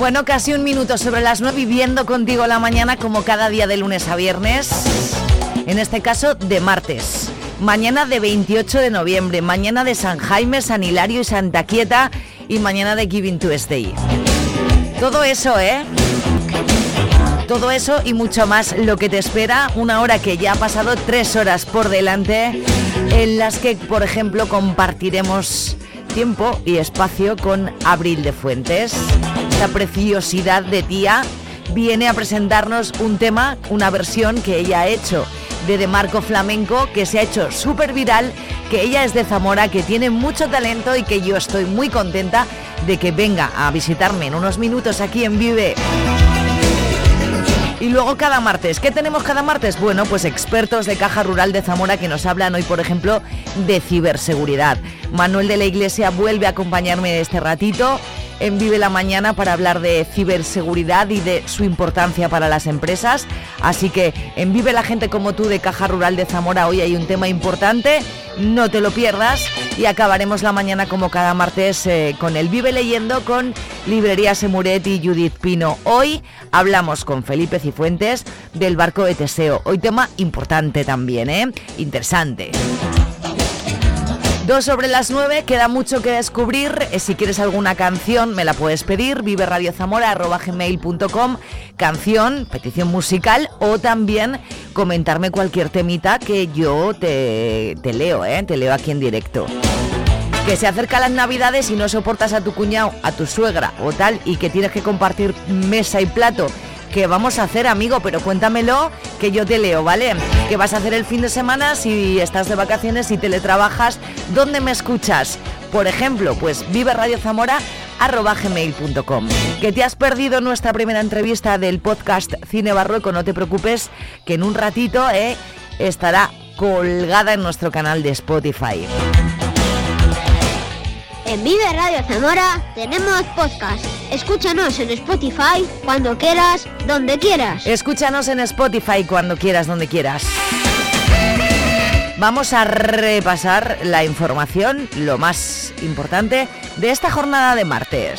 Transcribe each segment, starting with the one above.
Bueno, casi un minuto sobre las 9 viviendo contigo la mañana como cada día de lunes a viernes. En este caso de martes. Mañana de 28 de noviembre, mañana de San Jaime, San Hilario y Santa Quieta y mañana de Giving Tuesday. Todo eso, ¿eh? Todo eso y mucho más lo que te espera, una hora que ya ha pasado tres horas por delante, en las que, por ejemplo, compartiremos tiempo y espacio con Abril de Fuentes. Preciosidad de tía viene a presentarnos un tema, una versión que ella ha hecho de De Marco Flamenco, que se ha hecho súper viral, que ella es de Zamora, que tiene mucho talento y que yo estoy muy contenta de que venga a visitarme en unos minutos aquí en Vive. Y luego cada martes, ¿qué tenemos cada martes? Bueno, pues expertos de Caja Rural de Zamora que nos hablan hoy, por ejemplo, de ciberseguridad. Manuel de la Iglesia vuelve a acompañarme este ratito en Vive la Mañana para hablar de ciberseguridad y de su importancia para las empresas. Así que en Vive la gente como tú de Caja Rural de Zamora hoy hay un tema importante, no te lo pierdas y acabaremos la mañana como cada martes eh, con el Vive leyendo con Librería Semuret y Judith Pino. Hoy hablamos con Felipe Cifuentes del barco de Teseo. Hoy tema importante también, ¿eh? Interesante. Dos sobre las nueve, queda mucho que descubrir. Eh, Si quieres alguna canción, me la puedes pedir. viveradiozamora.gmail.com Canción, petición musical o también comentarme cualquier temita que yo te, te leo, ¿eh? Te leo aquí en directo. Que se acercan las navidades y no soportas a tu cuñado, a tu suegra o tal, y que tienes que compartir mesa y plato. ¿Qué vamos a hacer, amigo? Pero cuéntamelo, que yo te leo, ¿vale? ¿Qué vas a hacer el fin de semana si estás de vacaciones y teletrabajas? ¿Dónde me escuchas? Por ejemplo, pues vive Radio Zamora gmail.com. Que te has perdido nuestra primera entrevista del podcast Cine Barroco, no te preocupes, que en un ratito eh, estará colgada en nuestro canal de Spotify. En Vive Radio Zamora tenemos podcast. Escúchanos en Spotify cuando quieras, donde quieras. Escúchanos en Spotify cuando quieras, donde quieras. Vamos a repasar la información, lo más importante de esta jornada de martes.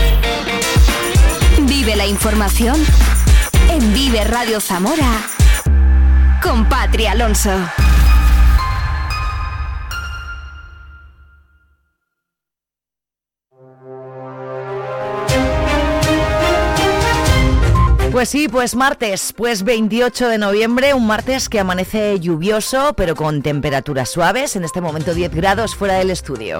Vive la información en Vive Radio Zamora con Patria Alonso. Pues sí, pues martes, pues 28 de noviembre, un martes que amanece lluvioso, pero con temperaturas suaves, en este momento 10 grados fuera del estudio.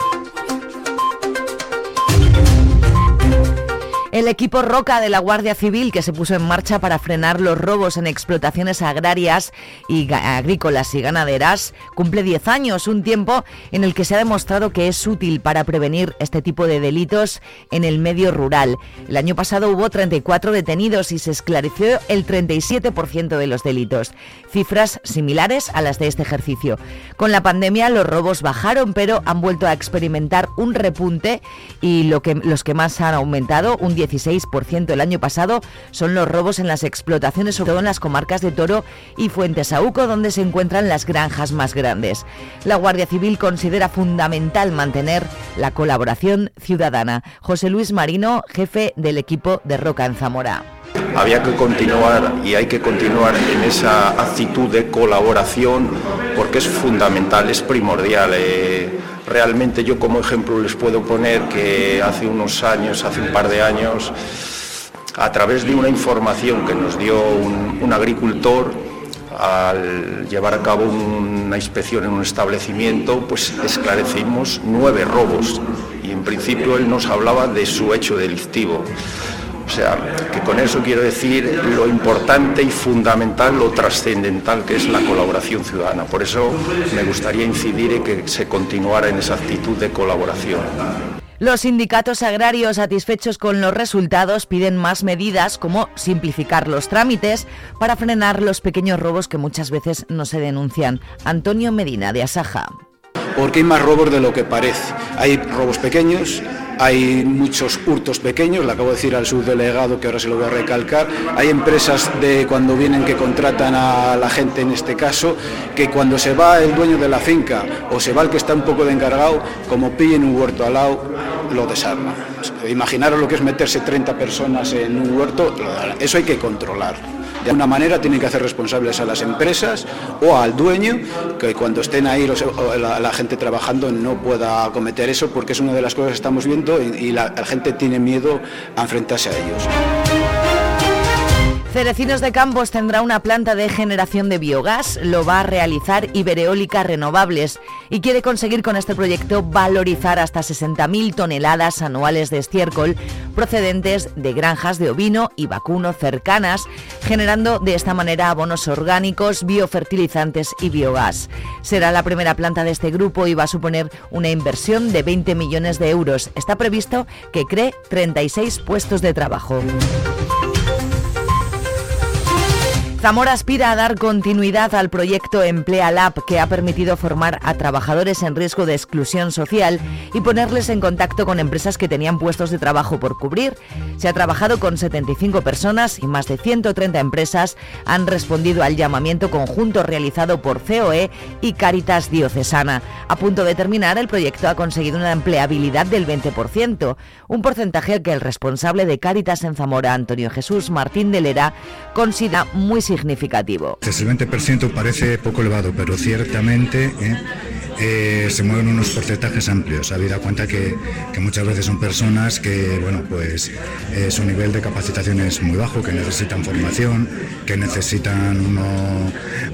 El equipo Roca de la Guardia Civil que se puso en marcha para frenar los robos en explotaciones agrarias y agrícolas y ganaderas cumple 10 años, un tiempo en el que se ha demostrado que es útil para prevenir este tipo de delitos en el medio rural. El año pasado hubo 34 detenidos y se esclareció el 37% de los delitos, cifras similares a las de este ejercicio. Con la pandemia los robos bajaron, pero han vuelto a experimentar un repunte y lo que, los que más han aumentado, un 16% el año pasado, son los robos en las explotaciones, sobre en las comarcas de Toro y Fuentesauco, donde se encuentran las granjas más grandes. La Guardia Civil considera fundamental mantener la colaboración ciudadana. José Luis Marino, jefe del equipo de Roca en Zamora. Había que continuar y hay que continuar en esa actitud de colaboración porque es fundamental, es primordial. eh, Realmente yo como ejemplo les puedo poner que hace unos años, hace un par de años, a través de una información que nos dio un, agricultor, al llevar a cabo una inspección en un establecimiento, pues esclarecimos nueve robos y en principio él nos hablaba de su hecho delictivo. O sea, que con eso quiero decir lo importante y fundamental, lo trascendental que es la colaboración ciudadana. Por eso me gustaría incidir en que se continuara en esa actitud de colaboración. Los sindicatos agrarios satisfechos con los resultados piden más medidas como simplificar los trámites para frenar los pequeños robos que muchas veces no se denuncian. Antonio Medina de Asaja. Porque hay más robos de lo que parece. Hay robos pequeños, hay muchos hurtos pequeños, le acabo de decir al subdelegado que ahora se lo voy a recalcar, hay empresas de cuando vienen que contratan a la gente en este caso, que cuando se va el dueño de la finca o se va el que está un poco de encargado, como pillen un huerto al lado, lo desarma. Imaginaros lo que es meterse 30 personas en un huerto, eso hay que controlar. De alguna manera tienen que hacer responsables a las empresas o al dueño, que cuando estén ahí la, gente trabajando no pueda cometer eso, porque es una de las cosas que estamos viendo y, la gente tiene miedo a enfrentarse a ellos. Cerecinos de Campos tendrá una planta de generación de biogás, lo va a realizar Ibereólica Renovables y quiere conseguir con este proyecto valorizar hasta 60.000 toneladas anuales de estiércol procedentes de granjas de ovino y vacuno cercanas, generando de esta manera abonos orgánicos, biofertilizantes y biogás. Será la primera planta de este grupo y va a suponer una inversión de 20 millones de euros. Está previsto que cree 36 puestos de trabajo. Zamora aspira a dar continuidad al proyecto Emplea Lab que ha permitido formar a trabajadores en riesgo de exclusión social y ponerles en contacto con empresas que tenían puestos de trabajo por cubrir. Se ha trabajado con 75 personas y más de 130 empresas han respondido al llamamiento conjunto realizado por COE y Caritas Diocesana. A punto de terminar, el proyecto ha conseguido una empleabilidad del 20%, un porcentaje que el responsable de Caritas en Zamora, Antonio Jesús Martín de Lera, considera muy significativo. El 20% parece poco elevado, pero ciertamente ¿eh? Eh, se mueven unos porcentajes amplios. Habida cuenta que, muchas veces son personas que, bueno, pues eh, su nivel de capacitación es muy bajo, que necesitan formación, que necesitan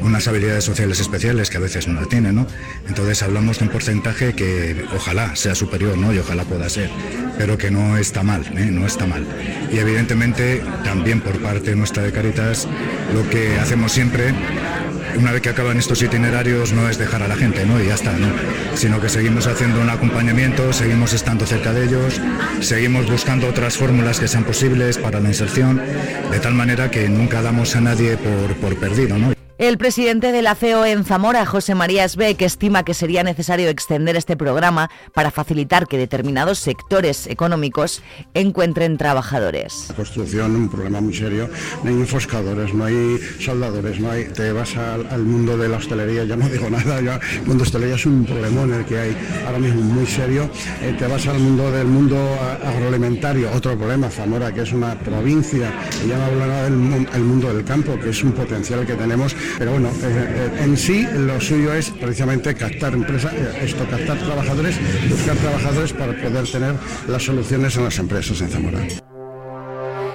unas habilidades sociales especiales que a veces no la tienen, ¿no? Entonces hablamos de un porcentaje que ojalá sea superior, ¿no? Y ojalá pueda ser, pero que no está mal, no está mal. Y evidentemente también por parte nuestra de Caritas lo que hacemos siempre una vez que acaban estos itinerarios no es dejar a la gente, ¿no? Y ya está, ¿no? Sino que seguimos haciendo un acompañamiento, seguimos estando cerca de ellos, seguimos buscando otras fórmulas que sean posibles para la inserción, de tal manera que nunca damos a nadie por, por perdido, ¿no? El presidente de la CEO en Zamora, José María Esbeck, estima que sería necesario extender este programa para facilitar que determinados sectores económicos encuentren trabajadores. La construcción un problema muy serio. No hay enfoscadores, no hay soldadores, no hay. Te vas al, mundo de la hostelería, ya no digo nada, ya el mundo de hostelería es un problema en el que hay ahora mismo muy serio. Eh, te vas al mundo del mundo agroalimentario, otro problema. Zamora, que es una provincia, y ya no hablo nada del mundo del campo, que es un potencial que tenemos pero bueno, eh, eh, en sí lo suyo es precisamente captar empresas, eh, esto, captar trabajadores, buscar trabajadores para poder tener las soluciones en las empresas en Zamora.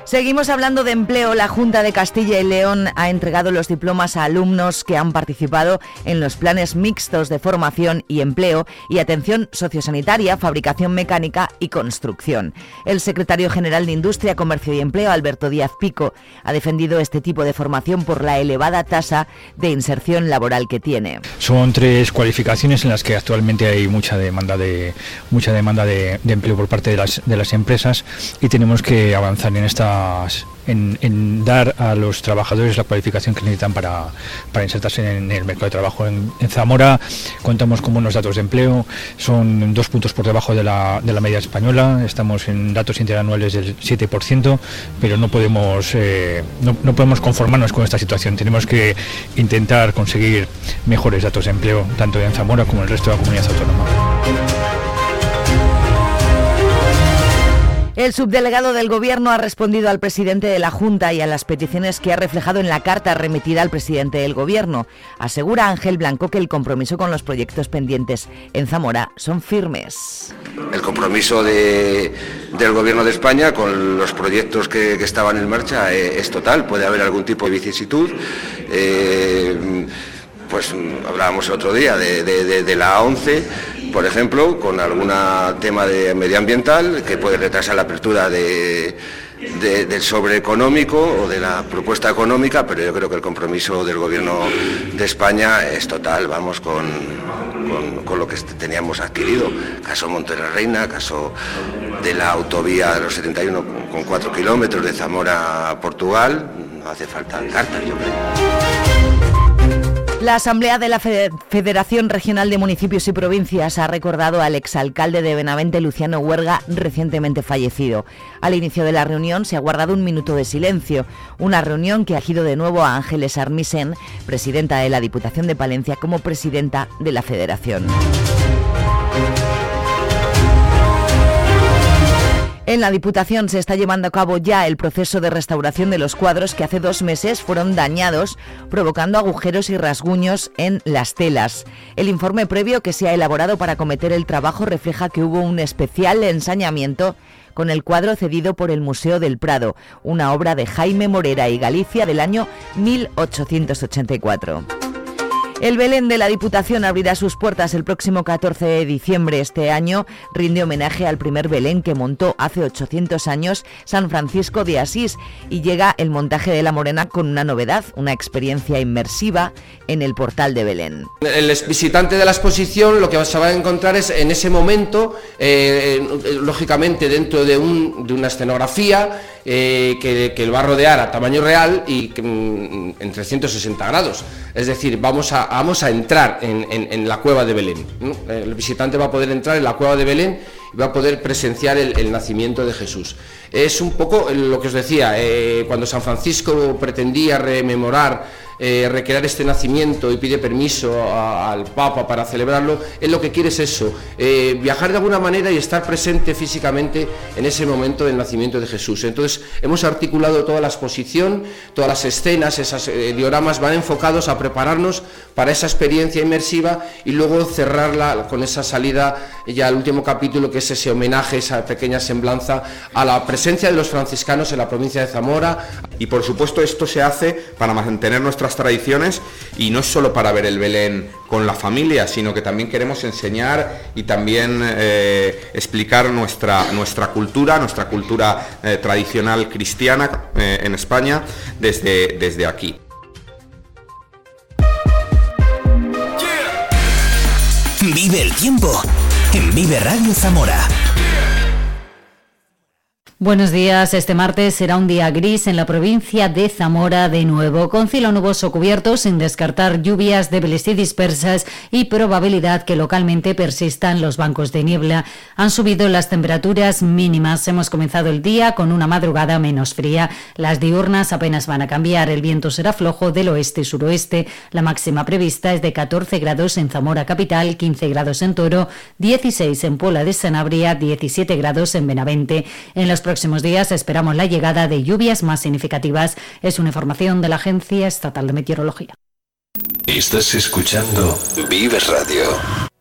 Seguimos hablando de empleo. La Junta de Castilla y León ha entregado los diplomas a alumnos que han participado en los planes mixtos de formación y empleo y atención sociosanitaria, fabricación mecánica y construcción. El secretario general de Industria, Comercio y Empleo, Alberto Díaz Pico, ha defendido este tipo de formación por la elevada tasa de inserción laboral que tiene. Son tres cualificaciones en las que actualmente hay mucha demanda de mucha demanda de, empleo por parte de las, de las empresas y tenemos que avanzar en esta en, dar a los trabajadores la cualificación que necesitan para, insertarse en el mercado de trabajo. En, Zamora contamos con unos datos de empleo, son dos puntos por debajo de la, de la media española, estamos en datos interanuales del 7%, pero no podemos, eh, no, no podemos conformarnos con esta situación, tenemos que intentar conseguir mejores datos de empleo, tanto en Zamora como en el resto de la comunidad autónoma. El subdelegado del Gobierno ha respondido al presidente de la Junta y a las peticiones que ha reflejado en la carta remitida al presidente del Gobierno. Asegura Ángel Blanco que el compromiso con los proyectos pendientes en Zamora son firmes. El compromiso de, del Gobierno de España con los proyectos que, estaban en marcha es, es, total. Puede haber algún tipo de vicisitud. Eh, pues hablábamos el otro día de, de, de la 11 por ejemplo, con algún tema de medioambiental que puede retrasar la apertura de, de, del sobre económico o de la propuesta económica, pero yo creo que el compromiso del Gobierno de España es total, vamos con, con, lo que teníamos adquirido, caso Monterrey Reina, caso de la autovía de los 71 con 4 kilómetros de Zamora a Portugal, no hace falta cartas, yo creo. La Asamblea de la Federación Regional de Municipios y Provincias ha recordado al exalcalde de Benavente, Luciano Huerga, recientemente fallecido. Al inicio de la reunión se ha guardado un minuto de silencio, una reunión que ha gido de nuevo a Ángeles Armisen, presidenta de la Diputación de Palencia, como presidenta de la Federación. En la Diputación se está llevando a cabo ya el proceso de restauración de los cuadros que hace dos meses fueron dañados, provocando agujeros y rasguños en las telas. El informe previo que se ha elaborado para cometer el trabajo refleja que hubo un especial ensañamiento con el cuadro cedido por el Museo del Prado, una obra de Jaime Morera y Galicia del año 1884. El Belén de la Diputación abrirá sus puertas el próximo 14 de diciembre. Este año rinde homenaje al primer Belén que montó hace 800 años San Francisco de Asís y llega el montaje de la Morena con una novedad, una experiencia inmersiva en el portal de Belén. El visitante de la exposición lo que se va a encontrar es en ese momento, eh, lógicamente dentro de una escenografía, eh, que, que, el va a rodear a tamaño real y que, mm, en 360 grados. Es decir, vamos a, vamos a entrar en, la cueva de Belén. El visitante va a poder entrar en la cueva de Belén y va a poder presenciar el, el nacimiento de Jesús. Es un poco lo que os decía, eh, cuando San Francisco pretendía rememorar eh, recrear este nacimiento y pide permiso a, al Papa para celebrarlo, él lo que quiere es eso, eh, viajar de alguna manera y estar presente físicamente en ese momento del nacimiento de Jesús. Entonces hemos articulado toda la exposición, todas las escenas, esos eh, dioramas van enfocados a prepararnos para esa experiencia inmersiva y luego cerrarla con esa salida ya al último capítulo que es ese homenaje, esa pequeña semblanza a la presencia de los franciscanos en la provincia de Zamora. Y por supuesto esto se hace para mantener tradiciones y no es solo para ver el Belén con la familia, sino que también queremos enseñar y también eh, explicar nuestra, nuestra cultura, nuestra cultura eh, tradicional cristiana eh, en España desde, desde aquí. Vive el tiempo en Vive Radio Zamora. Buenos días. Este martes será un día gris en la provincia de Zamora de nuevo, con cielo nuboso cubierto sin descartar lluvias débiles y dispersas y probabilidad que localmente persistan los bancos de niebla. Han subido las temperaturas mínimas. Hemos comenzado el día con una madrugada menos fría. Las diurnas apenas van a cambiar. El viento será flojo del oeste y suroeste. La máxima prevista es de 14 grados en Zamora capital, 15 grados en Toro, 16 en Pola de Sanabria, 17 grados en Benavente. En los próximos días esperamos la llegada de lluvias más significativas. Es una información de la Agencia Estatal de Meteorología. Estás escuchando Vive Radio.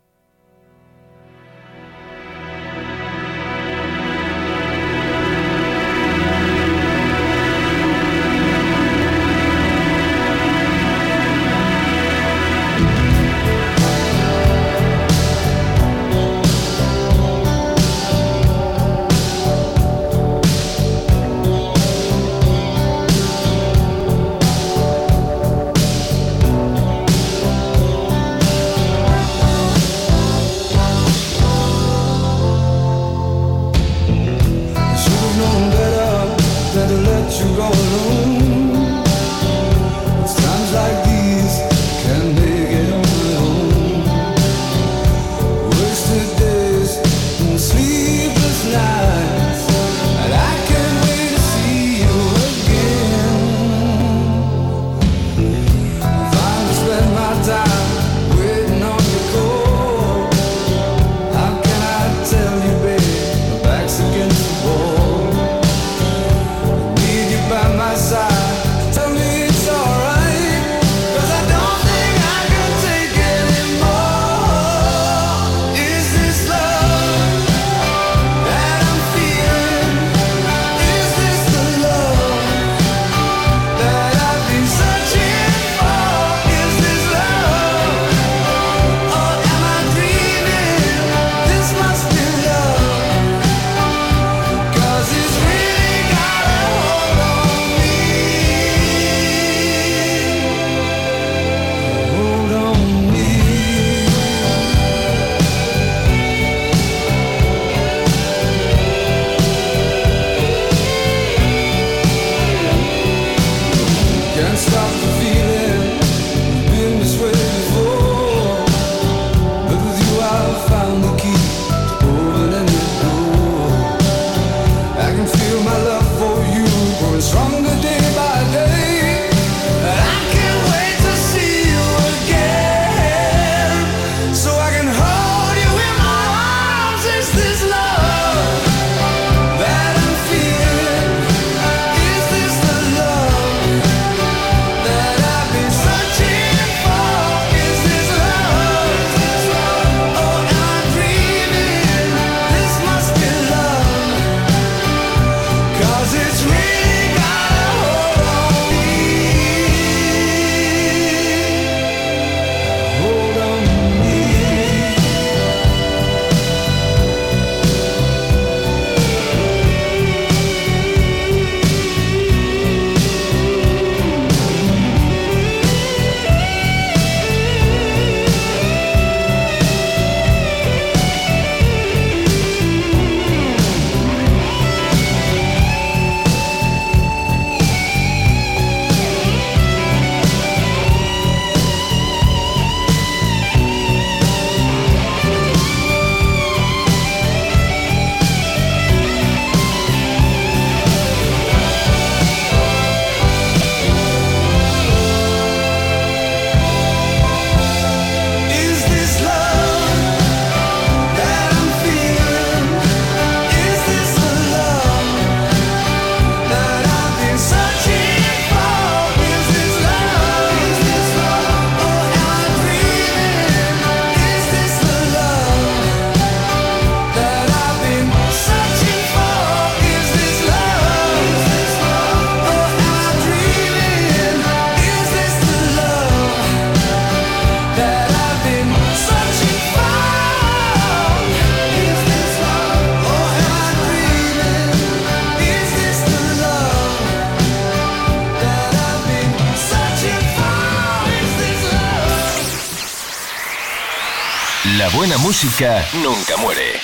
Música nunca muere.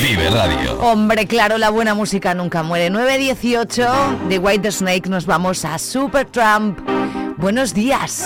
Vive Radio. Hombre, claro, la buena música nunca muere. 9.18 de White Snake nos vamos a Supertramp. Buenos días.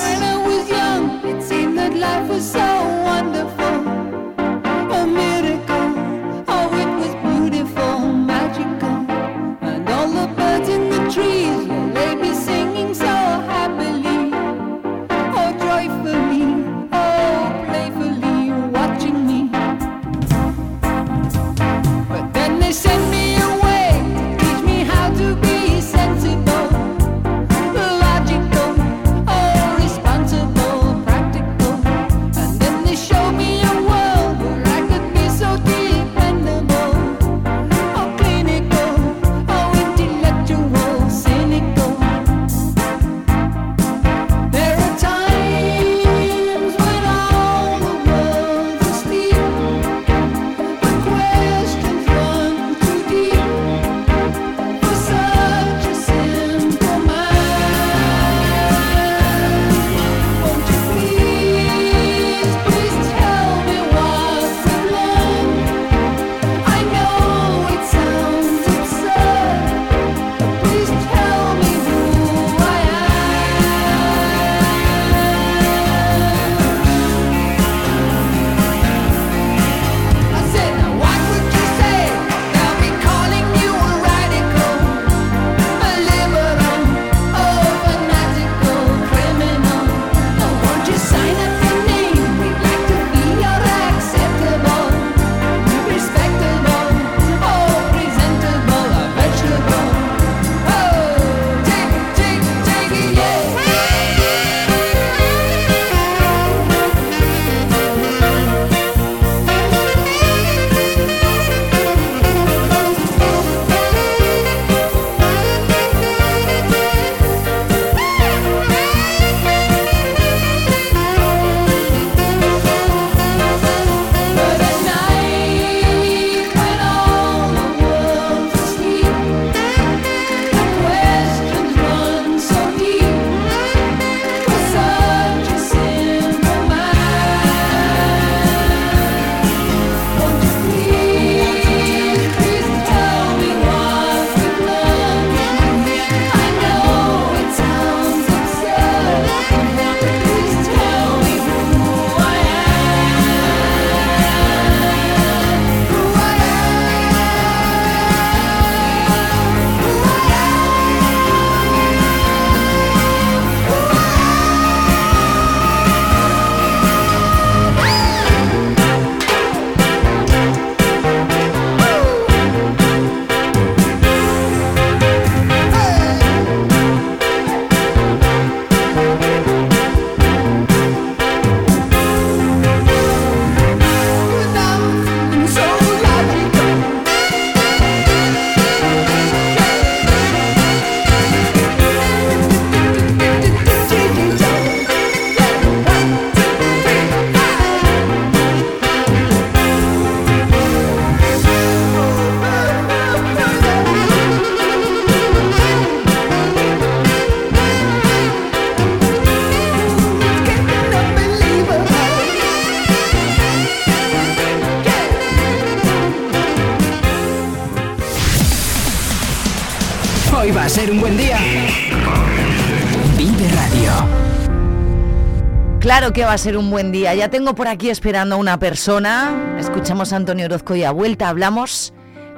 Que va a ser un buen día. Ya tengo por aquí esperando a una persona. Escuchamos a Antonio Orozco y a vuelta hablamos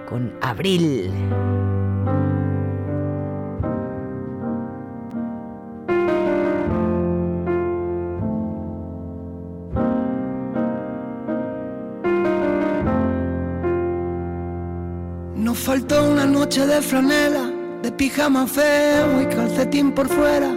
con Abril. Nos faltó una noche de franela, de pijama feo y calcetín por fuera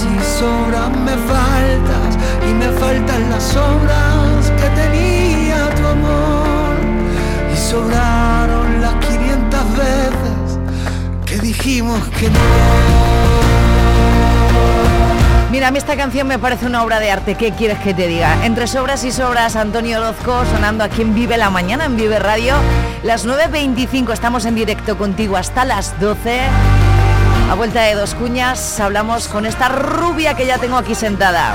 y sobras me faltas y me faltan las obras que tenía tu amor y sobraron las 500 veces que dijimos que no Mira, a mí esta canción me parece una obra de arte. ¿Qué quieres que te diga? Entre sobras y sobras, Antonio Orozco sonando aquí en Vive la Mañana, en Vive Radio. Las 9.25 estamos en directo contigo hasta las 12. A vuelta de dos cuñas hablamos con esta rubia que ya tengo aquí sentada.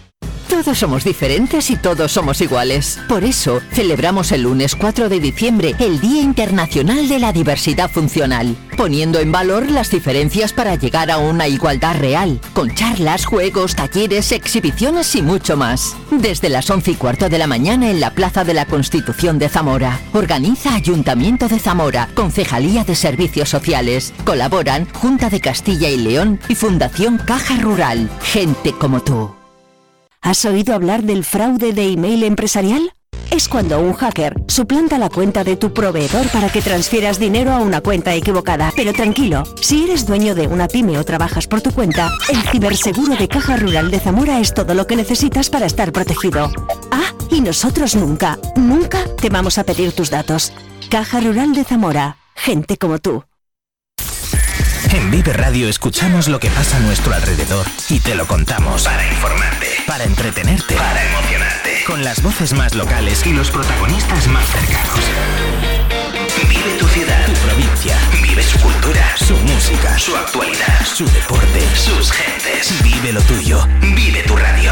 Todos somos diferentes y todos somos iguales. Por eso, celebramos el lunes 4 de diciembre el Día Internacional de la Diversidad Funcional, poniendo en valor las diferencias para llegar a una igualdad real, con charlas, juegos, talleres, exhibiciones y mucho más. Desde las 11 y cuarto de la mañana en la Plaza de la Constitución de Zamora. Organiza Ayuntamiento de Zamora, Concejalía de Servicios Sociales. Colaboran Junta de Castilla y León y Fundación Caja Rural. Gente como tú. ¿Has oído hablar del fraude de email empresarial? Es cuando un hacker suplanta la cuenta de tu proveedor para que transfieras dinero a una cuenta equivocada. Pero tranquilo, si eres dueño de una pyme o trabajas por tu cuenta, el ciberseguro de Caja Rural de Zamora es todo lo que necesitas para estar protegido. Ah, y nosotros nunca, nunca te vamos a pedir tus datos. Caja Rural de Zamora, gente como tú. En Vive Radio escuchamos lo que pasa a nuestro alrededor y te lo contamos. Para informarte, para entretenerte, para emocionarte. Con las voces más locales y los protagonistas más cercanos. Vive tu ciudad, tu provincia. Vive su cultura, su música, su actualidad, su deporte, sus gentes. Vive lo tuyo. Vive tu radio.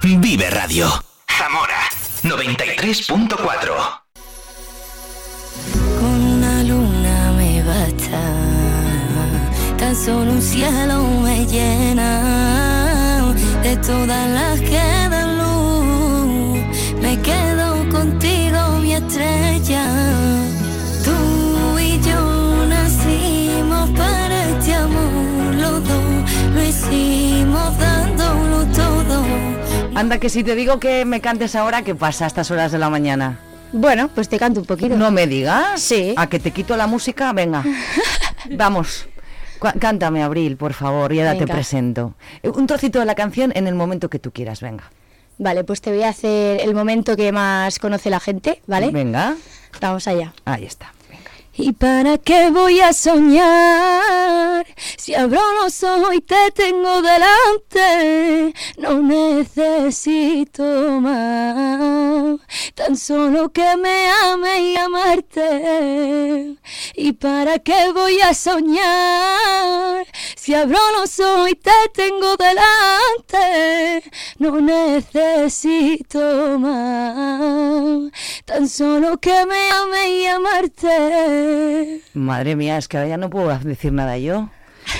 Vive Radio. Zamora 93.4. tan solo un cielo me llena. De todas las que dan luz, me quedo contigo, mi estrella. Tú y yo nacimos para este amor, los dos lo hicimos dándolo todo. Anda, que si te digo que me cantes ahora, ¿qué pasa a estas horas de la mañana? Bueno, pues te canto un poquito. No me digas. Sí. A que te quito la música, venga. Vamos. Cántame, Abril, por favor, y ahora te Venga. presento. Eh, Un trocito de la canción en el momento que tú quieras, venga. Vale, pues te voy a hacer el momento que más conoce la gente, ¿vale? Venga. Vamos allá. Ahí está. ¿Y para qué voy a soñar? Si abro los ojos y te tengo delante, no necesito más. Tan solo que me ame y amarte. ¿Y para qué voy a soñar? Si abro los ojos y te tengo delante, no necesito más. Tan solo que me ame y amarte. Madre mía, es que ahora ya no puedo decir nada yo.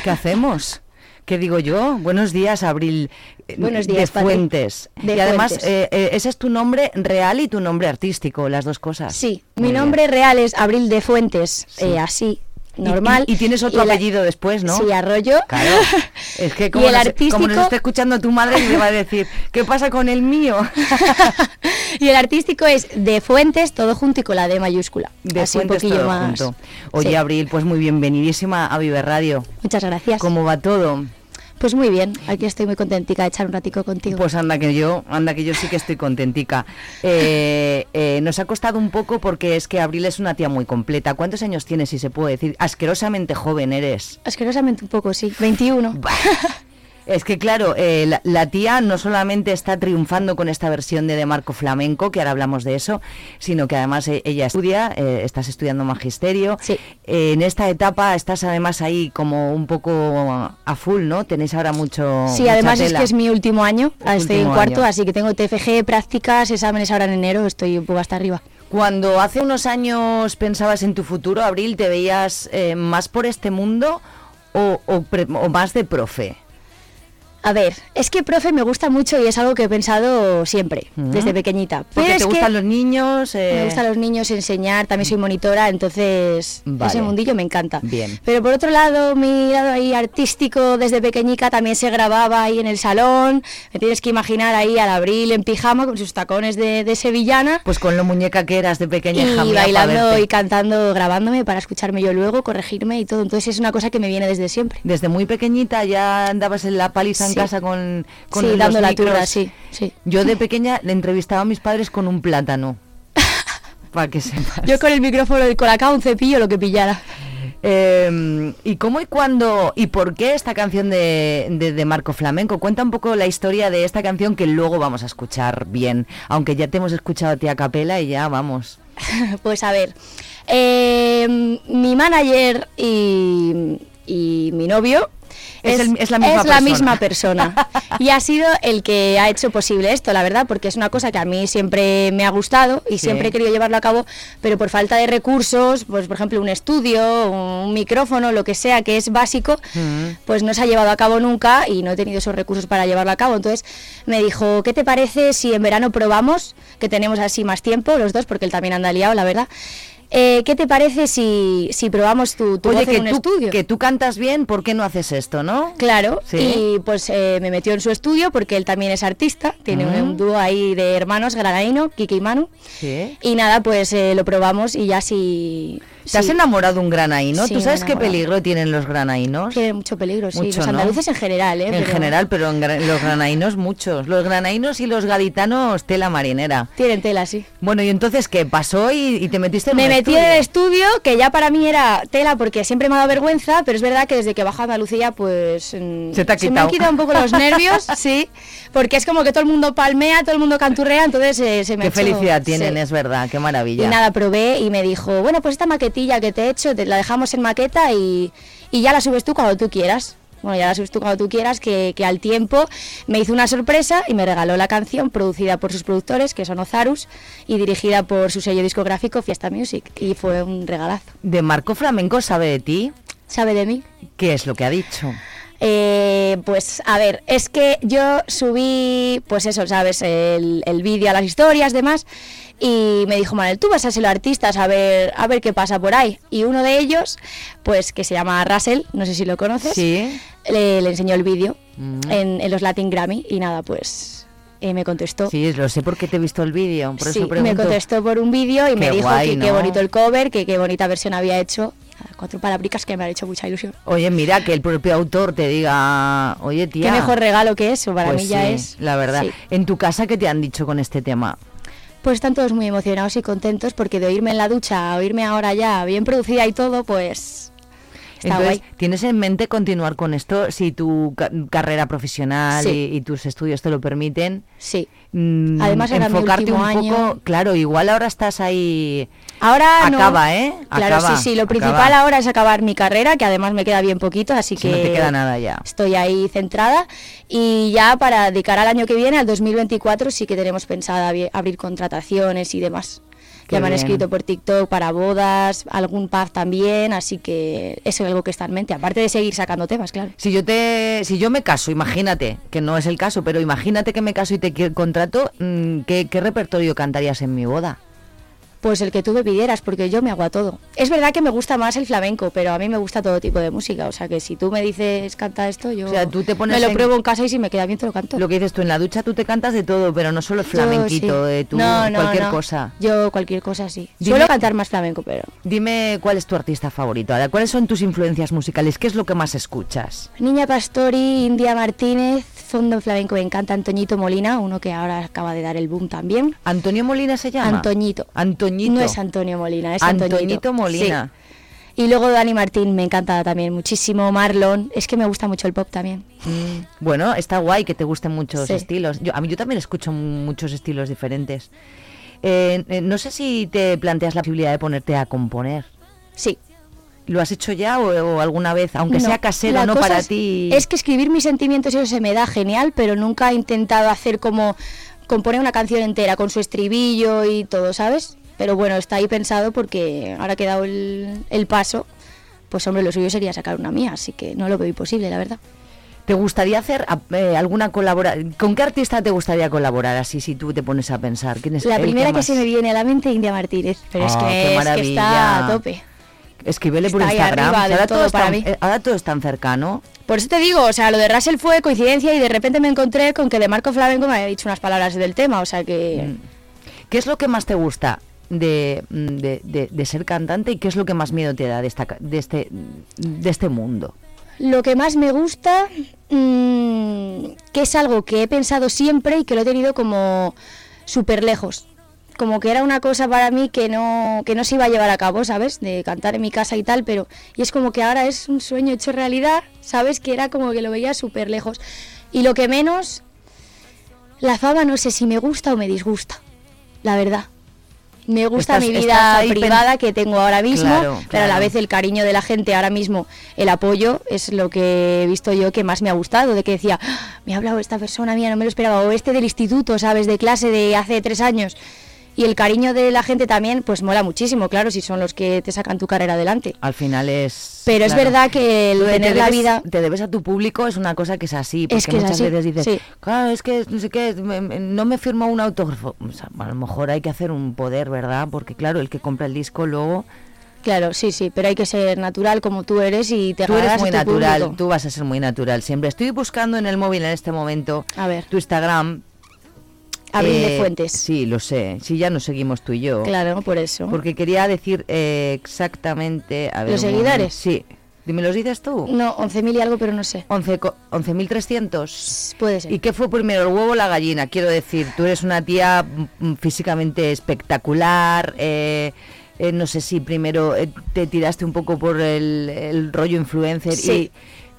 ¿Qué hacemos? ¿Qué digo yo? Buenos días, Abril eh, Buenos días, de. Fuentes. De y además, Fuentes. eh, eh, ese es tu nombre real y tu nombre artístico, las dos cosas. Sí, Muy mi bien. nombre real es Abril de Fuentes, eh, así, normal. Y, y tienes otro Y el- apellido después, ¿no? Sí, Arroyo. Claro. Es que Y como, el nos, como artístico- nos está escuchando tu madre y le va a decir, ¿qué pasa con el mío? Y el artístico es de Fuentes, todo junto y con la D mayúscula. De así un Fuentes poquillo todo más. junto. Oye, Sí. Abril, pues muy bienvenidísima a Vive Radio. Muchas gracias. ¿Cómo va todo? Pues muy bien, aquí estoy muy contentica de echar un ratico contigo. Pues anda que yo, anda que yo sí que estoy contentica. Eh, eh, nos ha costado un poco porque es que Abril es una tía muy completa. ¿Cuántos años tienes, si se puede decir? Asquerosamente joven eres. Asquerosamente un poco, sí. 21. Es que claro, eh, la, la tía no solamente está triunfando con esta versión de De Marco Flamenco, que ahora hablamos de eso, sino que además eh, ella estudia, eh, estás estudiando magisterio. Eh, en esta etapa estás además ahí como un poco a full, ¿no? Tenéis ahora mucho. Sí, mucha además es que es mi último año, Es estoy en cuarto, año. así que tengo TFG, prácticas, exámenes ahora en enero, estoy un poco hasta arriba. Cuando hace unos años pensabas en tu futuro, Abril, ¿te veías más por este mundo o, o pre- o más de profe? A ver, es que profe me gusta mucho y es algo que he pensado siempre, Ujú. desde pequeñita. Porque Pero te es que gustan los niños. eh, Me gustan los niños enseñar, también soy monitora, entonces Vale. ese mundillo me encanta. Bien. Pero por otro lado, mi lado ahí artístico desde pequeñica también se grababa ahí en el salón. Me tienes que imaginar ahí al abril en pijama con sus tacones de, de sevillana. Pues con lo muñeca que eras de pequeña Y bailando y cantando, grabándome para escucharme yo luego, corregirme y todo. Entonces es una cosa que me viene desde siempre. Desde muy pequeñita ya andabas en la paliza en. Casa con, con Sí, los dando la turra, sí, sí. Yo de pequeña le entrevistaba a mis padres con un plátano. Para que sepas. Yo con el micrófono del colacao, un cepillo, lo que pillara. Eh, ¿Y cómo y cuándo y por qué esta canción de, de, de Marco Flamenco? Cuenta un poco la historia de esta canción que luego vamos a escuchar bien, aunque ya te hemos escuchado a ti a capela y ya vamos. Pues a ver, eh, mi manager y, y mi novio Es el- es la misma es la persona. misma persona. y ha sido el que ha hecho posible esto, la verdad, porque es una cosa que a mí siempre me ha gustado y Sí. siempre he querido llevarlo a cabo, pero por falta de recursos, pues por ejemplo un estudio, un micrófono, lo que sea que es básico, pues no se ha llevado a cabo nunca y no he tenido esos recursos para llevarlo a cabo. Entonces me dijo, ¿qué te parece si en verano probamos, que tenemos así más tiempo los dos, porque él también anda liado, la verdad? Eh, ¿Qué te parece si, si probamos tu, tu Oye, voz en que un tú, estudio? que tú cantas bien, ¿por qué no haces esto, no? Claro, Sí. y pues eh, me metió en su estudio porque él también es artista, tiene un- un, dúo ahí de hermanos, Granaino, Kike y Manu, Sí. y nada, pues eh, lo probamos y ya si... Te has enamorado un granaíno. Sí, ¿Tú sabes qué peligro tienen los granaínos? Tiene mucho peligro, sí, Mucho, los ¿no? andaluces en general, ¿eh? En Pero general, pero en gra- los granaínos muchos. Los granaínos y los gaditanos, tela marinera. Tienen tela, sí. Bueno, y entonces, ¿qué pasó y, y te metiste en Me un metí estudio? en el estudio, que ya para mí era tela porque siempre me ha dado vergüenza, pero es verdad que desde que bajo a Andalucía, pues mm, Se te ha me han quitado. quitado un poco los nervios, sí, porque es como que todo el mundo palmea, todo el mundo canturrea, entonces eh, se me Qué ha hecho- felicidad tienen, sí. es verdad, qué maravilla. Y nada, probé y me dijo, bueno, pues esta maquetilla que te he hecho, te la dejamos en maqueta y, y ya la subes tú cuando tú quieras. Bueno, ya la subes tú cuando tú quieras, que, que al tiempo me hizo una sorpresa y me regaló la canción producida por sus productores, que son Ozarus, y dirigida por su sello discográfico Fiesta Music. Y fue un regalazo. ¿De Marco Flamenco sabe de ti? ¿Sabe de mí? ¿Qué es lo que ha dicho? Eh, pues a ver, es que yo subí, pues eso, ¿sabes? El, el vídeo a las historias, demás, y me dijo, Manuel, tú vas a ser los artistas a ver, a ver qué pasa por ahí. Y uno de ellos, pues que se llama Russell, no sé si lo conoces, Sí. le, le enseñó el vídeo Mm. en, en los Latin Grammy y nada, pues eh, me contestó. Sí, lo sé porque te he visto el vídeo, por Sí, eso me contestó por un vídeo y Qué me dijo guay, que qué bonito el cover, que qué bonita versión había hecho. Cuatro palabricas que me han hecho mucha ilusión. Oye, mira, que el propio autor te diga, oye, tía... Qué mejor regalo que eso, para Pues mí ya es. La verdad. Sí. En tu casa, ¿qué te han dicho con este tema? Pues están todos muy emocionados y contentos porque de oírme en la ducha a oírme ahora ya bien producida y todo, pues está Entonces, guay. ¿tienes en mente continuar con esto si tu ca- carrera profesional Sí. y, y tus estudios te lo permiten? Sí. Mm, Además, era enfocarte un año. poco, claro, igual ahora estás ahí Ahora no. acaba, ¿eh? Claro, Acaba, sí, sí. Lo acaba. principal ahora es acabar mi carrera, que además me queda bien poquito, así Si que no te queda nada ya. estoy ahí centrada. Y ya para dedicar al año que viene, al 2024, sí que tenemos pensada abri- abrir contrataciones y demás. Ya me han escrito por TikTok para bodas, algún pub también, así que eso es algo que está en mente, aparte de seguir sacando temas, claro. Si yo te, si yo me caso, imagínate, que no es el caso, pero imagínate que me caso y te contrato, mm, ¿qué, qué repertorio cantarías en mi boda? Pues el que tú me pidieras, porque yo me hago a todo. Es verdad que me gusta más el flamenco, pero a mí me gusta todo tipo de música. O sea que si tú me dices canta esto, yo O sea, tú te pones me lo en- pruebo en casa y si me queda bien te lo canto. Lo que dices tú, en la ducha tú te cantas de todo, pero no solo flamenquito, sí. eh, tú No, no, cualquier no. cosa. Yo cualquier cosa sí. Dime- Suelo cantar más flamenco, pero Dime cuál es tu artista favorito, ¿cuáles son tus influencias musicales? ¿Qué es lo que más escuchas? Niña Pastori, India Martínez, fondo flamenco me encanta Antoñito Molina, uno que ahora acaba de dar el boom también. ¿Antonio Molina se llama? Antoñito. Antoñito. No es Antonio Molina, es Antoñito Antoñito. Molina. Sí. Y luego Dani Martín me encanta también muchísimo, Marlon, es que me gusta mucho el pop también. Bueno, está guay que te gusten muchos Sí. estilos. Yo, a mí yo también escucho muchos estilos diferentes. Eh, eh, no sé si te planteas la posibilidad de ponerte a componer. Sí. ¿Lo has hecho ya o, o alguna vez, aunque No, sea casero, no para es- ti? Es que escribir mis sentimientos eso se me da genial, pero nunca he intentado hacer como componer una canción entera con su estribillo y todo, ¿sabes? Pero bueno, está ahí pensado porque ahora que he dado el, el paso, pues hombre, lo suyo sería sacar una mía, así que no lo veo imposible, la verdad. ¿Te gustaría hacer a- eh, alguna colaboración? ¿Con qué artista te gustaría colaborar así si tú te pones a pensar? ¿Quién es La primera que se me viene a la mente, India Martínez, pero es, Ah, que, es está a tope. Escríbele por ahí Instagram. arriba Si del ahora, todo todo es para tan- mí. eh, ahora todo es tan cercano. Por eso te digo, o sea, lo de Russell fue coincidencia y de repente me encontré con que de Marco Flamenco me había dicho unas palabras del tema, o sea que... ¿Qué es lo que más te gusta de, mm, de- de- de ser cantante y qué es lo que más miedo te da de, esta, de, este, de este mundo? Lo que más me gusta, mm, que es algo que he pensado siempre y que lo he tenido como súper lejos. Como que era una cosa para mí que no, que no se iba a llevar a cabo, ¿sabes? De cantar en mi casa y tal, pero... Y es como que ahora es un sueño hecho realidad, ¿sabes? Que era como que lo veía súper lejos. Y lo que menos, la fama no sé si me gusta o me disgusta, la verdad. Me gusta Estás- mi vida pen- privada que tengo ahora mismo, Claro, pero a la vez el cariño de la gente ahora mismo, el apoyo, es lo que he visto yo que más me ha gustado, de que decía, "Ah, me ha hablado esta persona, mía, no me lo esperaba, o este del instituto, ¿sabes? De clase de hace tres años. Y el cariño de la gente también, pues mola muchísimo, claro, si son los que te sacan tu carrera adelante. Al final es... Pero es verdad que el tener te la vida... Te debes a tu público es una cosa que es así, porque Es que es muchas así, veces dices, sí. claro, es que no sé qué, me- me- no me firmó un autógrafo. O sea, a lo mejor hay que hacer un poder, ¿verdad? Porque claro, el que compra el disco luego... Claro, sí, sí, pero hay que ser natural como tú eres y te Tú eres muy tu natural, público. tú vas a ser muy natural siempre. Estoy buscando en el móvil en este momento A ver. tu Instagram. Abril de Eh, Fuentes. Sí, lo sé. Sí, ya nos seguimos tú y yo. Claro, por eso. Porque quería decir eh, exactamente... A ver, ¿Los seguidores? Sí. ¿Me los dices tú? No, 11.000 y algo, pero no sé. 11 co- 11.300. Puede ser. ¿Y qué fue primero, el huevo o la gallina? Quiero decir, tú eres una tía mm, físicamente espectacular. eh, eh, no sé si primero eh, te tiraste un poco por el, el rollo influencer Sí. y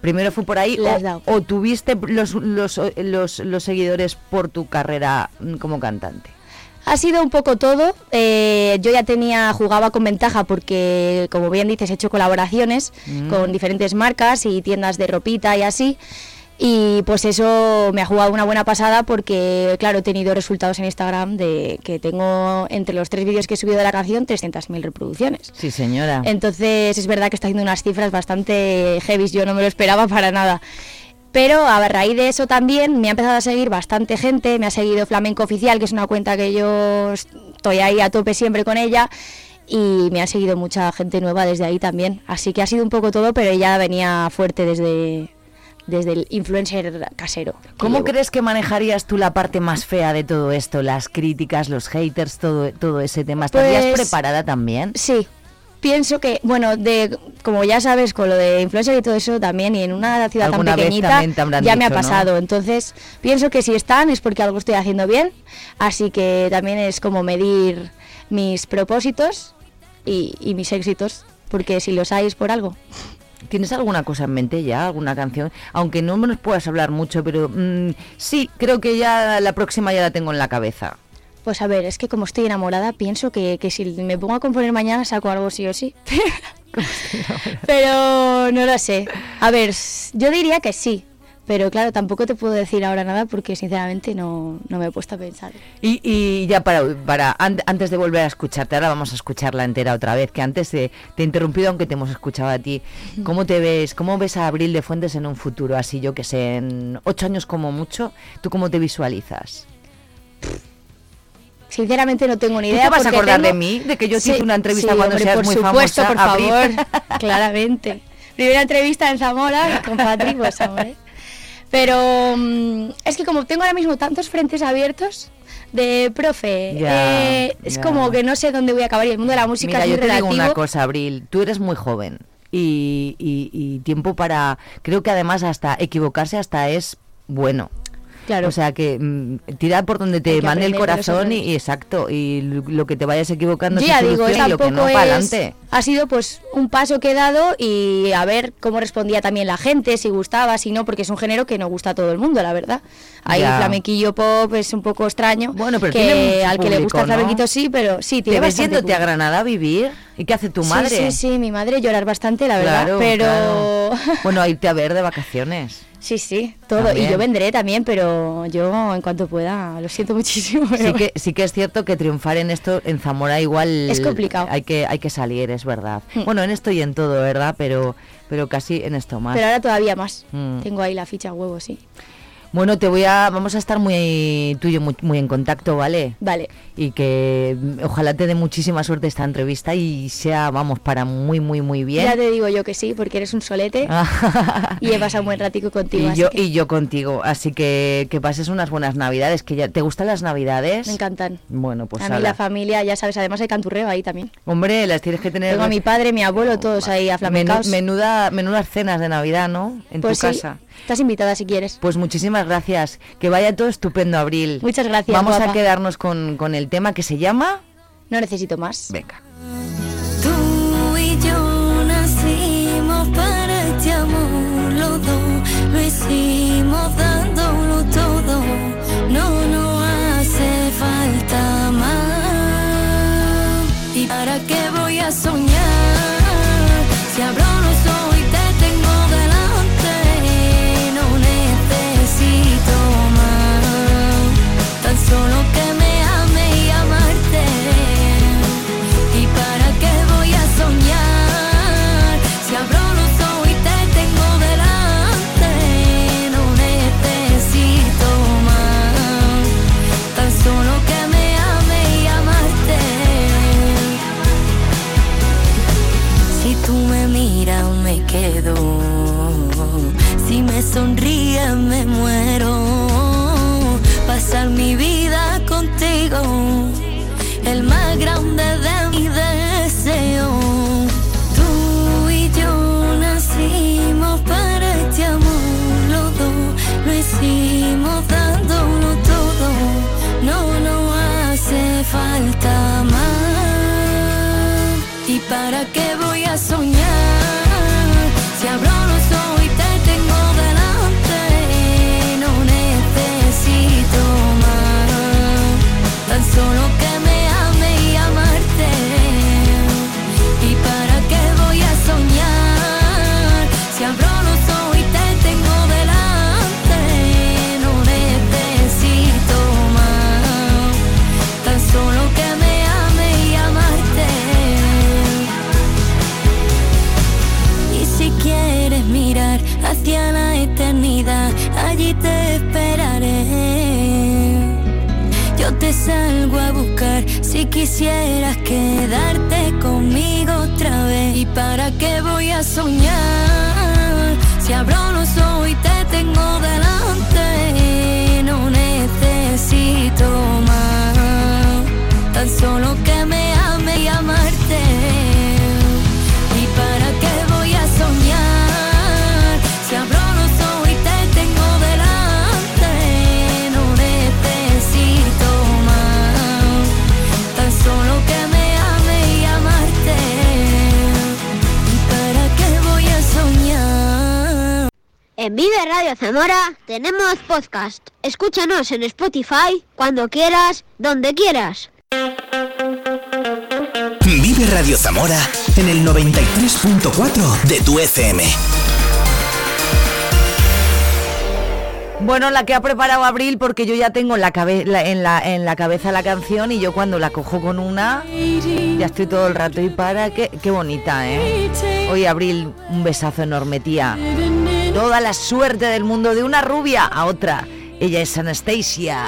primero fue por ahí o tuviste los, los, los, los seguidores por tu carrera mm, como cantante. Ha sido un poco todo. eh, yo ya tenía, jugaba con ventaja porque, como bien dices, he hecho colaboraciones Mm. con diferentes marcas y tiendas de ropita y así. Y pues eso me ha jugado una buena pasada porque, claro, he tenido resultados en Instagram de que tengo entre los tres vídeos que he subido de la canción 300.000 reproducciones. Sí, señora. Entonces es verdad que está haciendo unas cifras bastante heavy, yo no me lo esperaba para nada. Pero a raíz de eso también me ha empezado a seguir bastante gente, me ha seguido Flamenco Oficial, que es una cuenta que yo estoy ahí a tope siempre con ella, y me ha seguido mucha gente nueva desde ahí también. Así que ha sido un poco todo, pero ella venía fuerte desde, desde el influencer casero. ¿Cómo crees que manejarías tú la parte más fea de todo esto? Las críticas, los haters, todo, todo ese tema. ¿Estarías Pues, preparada también? Sí. Pienso que, bueno, de como ya sabes, con lo de influencer y todo eso también, y en una ciudad tan pequeñita, ya me ha dicho, ¿no? pasado. Entonces, pienso que si están es porque algo estoy haciendo bien, así que también es como medir mis propósitos y, y mis éxitos, porque si los hay es por algo. ¿Tienes alguna cosa en mente ya? ¿Alguna canción? Aunque no nos puedas hablar mucho, pero mm, sí, creo que ya la próxima ya la tengo en la cabeza. Pues a ver, es que como estoy enamorada, pienso que, que si me pongo a componer mañana saco algo sí o sí. pero no lo sé. A ver, yo diría que sí. Pero claro, tampoco te puedo decir ahora nada porque sinceramente no, no me he puesto a pensar. Y, y ya para, para an- antes de volver a escucharte, ahora vamos a escucharla entera otra vez, que antes eh, te he interrumpido aunque te hemos escuchado a ti. ¿Cómo te ves? ¿Cómo ves a Abril de Fuentes en un futuro así, yo que sé, en ocho años como mucho? ¿Tú cómo te visualizas? Sinceramente no tengo ni ¿Tú idea. te vas a acordar de mí? ¿De que yo te Sí, hice una entrevista sí, cuando hombre, seas por muy supuesto, famosa, por Abril? favor, claramente. Primera entrevista en Zamora con Patri, pues hombre. Pero mm, es que como tengo ahora mismo tantos frentes abiertos de profe, Ya, eh, es ya. como que no sé dónde voy a acabar y el mundo de la música Mira, es yo muy te digo relativo. una cosa, Abril, tú eres muy joven y, y- y tiempo para, creo que además hasta equivocarse hasta es bueno. Claro. O sea que mm, tira por donde te mande el corazón y, y exacto, y lo que te vayas equivocando Yo se ya digo, y lo que no, para adelante. Ha sido pues un paso que he dado y a ver cómo respondía también la gente, si gustaba, si no, porque es un género que no gusta a todo el mundo, la verdad. Ahí el flamenquillo pop es un poco extraño. Bueno, pero que tiene al que le gusta el público, ¿no? flamenquito sí, pero sí, tiene ¿Te ves yéndote a público. Granada a vivir? ¿Y qué hace tu Sí, madre? Sí, sí, mi madre llorar bastante, la verdad, Claro, pero claro. Bueno, a irte a ver de vacaciones. sí, sí, todo. También. Y yo vendré también, pero yo en cuanto pueda, lo siento muchísimo. Sí pero- que, sí que es cierto que triunfar en esto, en Zamora igual... Es complicado. Hay que, hay que salir, es verdad. Hmm. Bueno, en esto y en todo, ¿verdad? Pero, pero casi en esto más. Pero ahora todavía más. Mm. Tengo ahí la ficha a huevo, sí. Bueno, te voy a... Vamos a estar muy tú y yo muy, muy en contacto, ¿vale? Vale. Y que mm, ojalá te dé muchísima suerte esta entrevista y sea, vamos, para muy, muy, muy bien. Ya te digo yo que sí, porque eres un solete y he pasado un buen ratico contigo. Y así yo, que y yo contigo, así que que pases unas buenas navidades, que ya, ¿te gustan las navidades? me encantan. Bueno, pues a mí ala. la familia, ya sabes, además hay canturreo ahí también. Hombre, las tienes que tener... Tengo a mi padre, mi abuelo, todos ahí aflamencados. menuda, menudas cenas de Navidad, ¿no? En Pues tu sí, casa. Estás invitada si quieres. Pues muchísimas gracias. Que vaya todo estupendo, Abril. Muchas gracias, Vamos a guapa. quedarnos con, con el tema que se llama... No necesito más. Venga. Tú y yo nacimos para este amor, los dos lo hicimos dándolo todo. No nos hace falta más. ¿Y para qué voy a soñar? quisieras quedarte conmigo otra vez. ¿Y para qué voy a soñar? Si abro los ojos y te tengo delante, no necesito más. Tan solo que En Vive Radio Zamora tenemos podcast. Escúchanos en Spotify cuando quieras, donde quieras. Vive Radio Zamora en el 93.4 de tu FM. Bueno, la que ha preparado Abril, porque yo ya tengo en la, cabe- la- en, la, en la cabeza la canción y yo cuando la cojo con una, ya estoy todo el rato y para, qué, qué bonita, ¿eh? Oye, Abril, un besazo enorme, tía. Toda la suerte del mundo de una rubia a otra. Ella es Anastasia.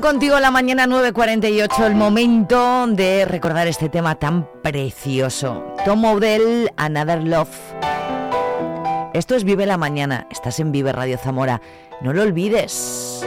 Contigo la mañana 9.48, el momento de recordar este tema tan precioso. Tom Odell, Another Love. Esto es Vive la mañana, estás en Vive Radio Zamora. No lo olvides.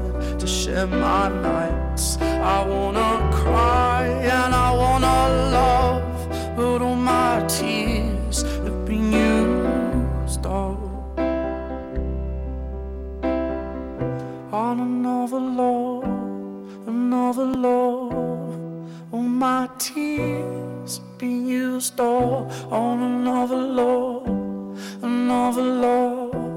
to share my nights. I wanna cry and I wanna love, but all my tears have been used up on another love, another love. All my tears have been used all on another love, another love.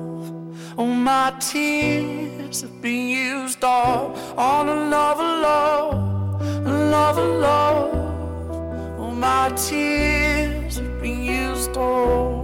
Oh, my tears have been used all on another love, another love. Oh, my tears have been used all.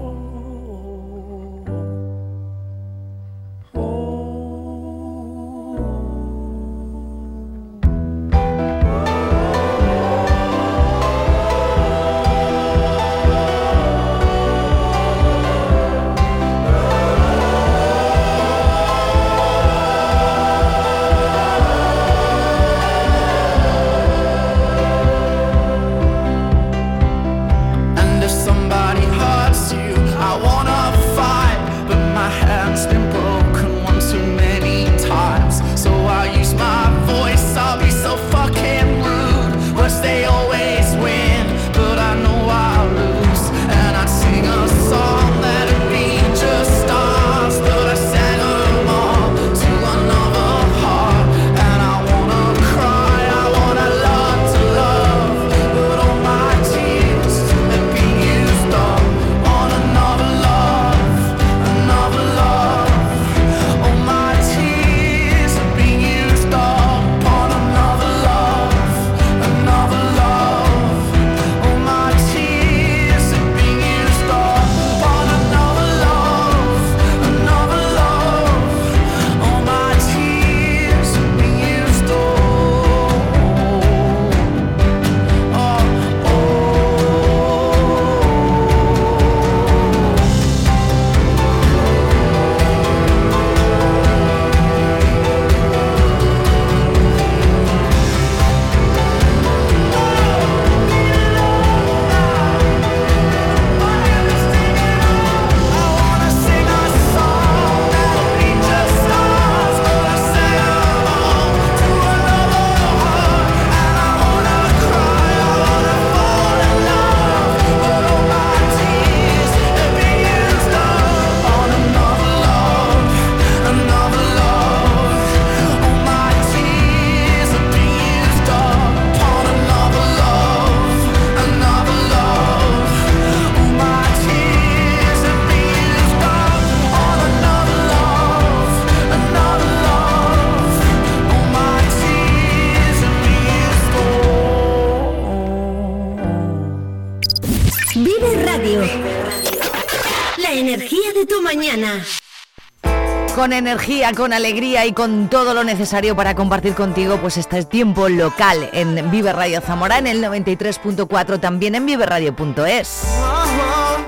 con energía, con alegría y con todo lo necesario para compartir contigo pues este tiempo local en Vive Radio Zamora, en el 93.4, también en viveradio.es.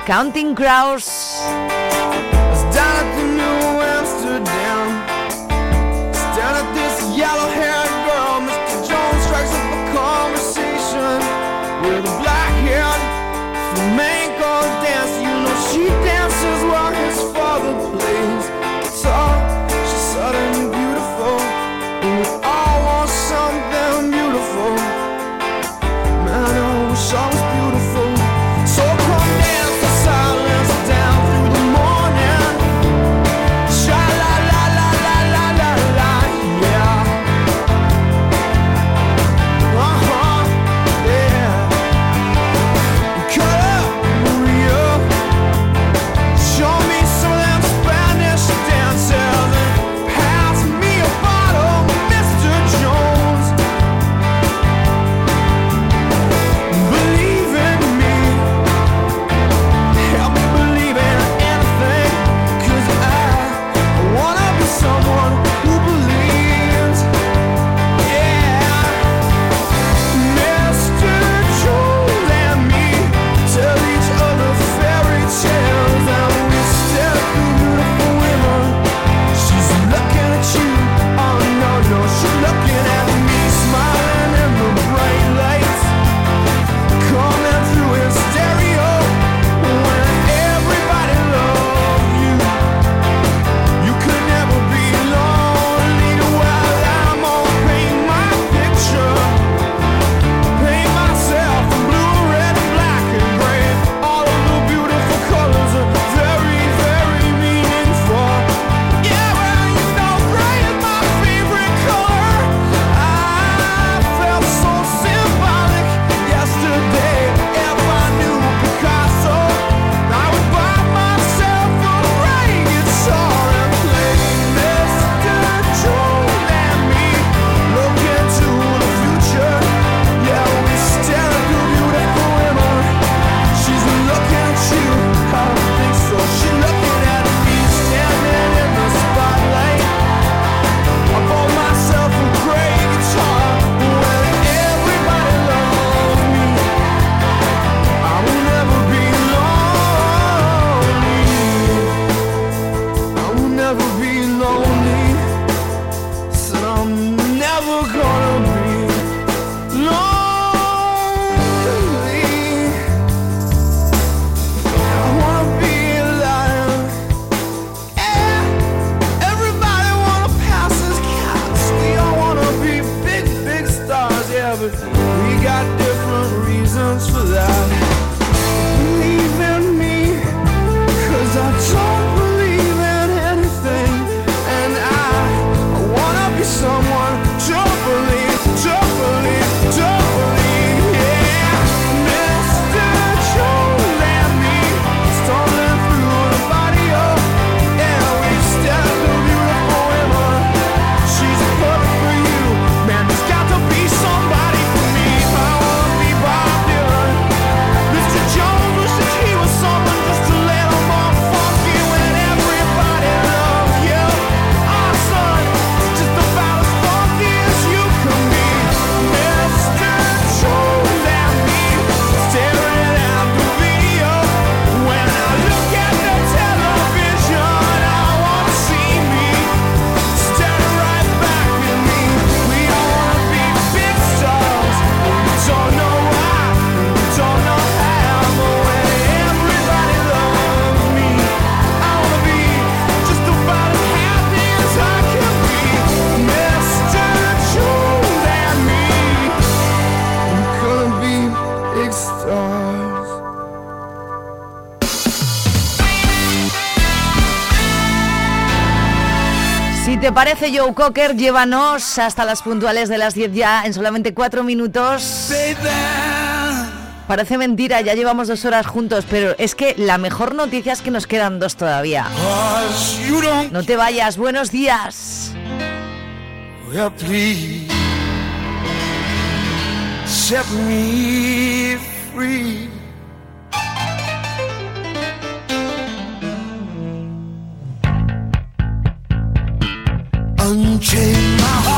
Counting Crows. te parece, Joe Cocker? Llévanos hasta las puntuales de las 10 ya en solamente 4 minutos. Parece mentira, ya llevamos dos horas juntos, pero es que la mejor noticia es que nos quedan dos todavía. No te vayas, buenos días. unchain my heart.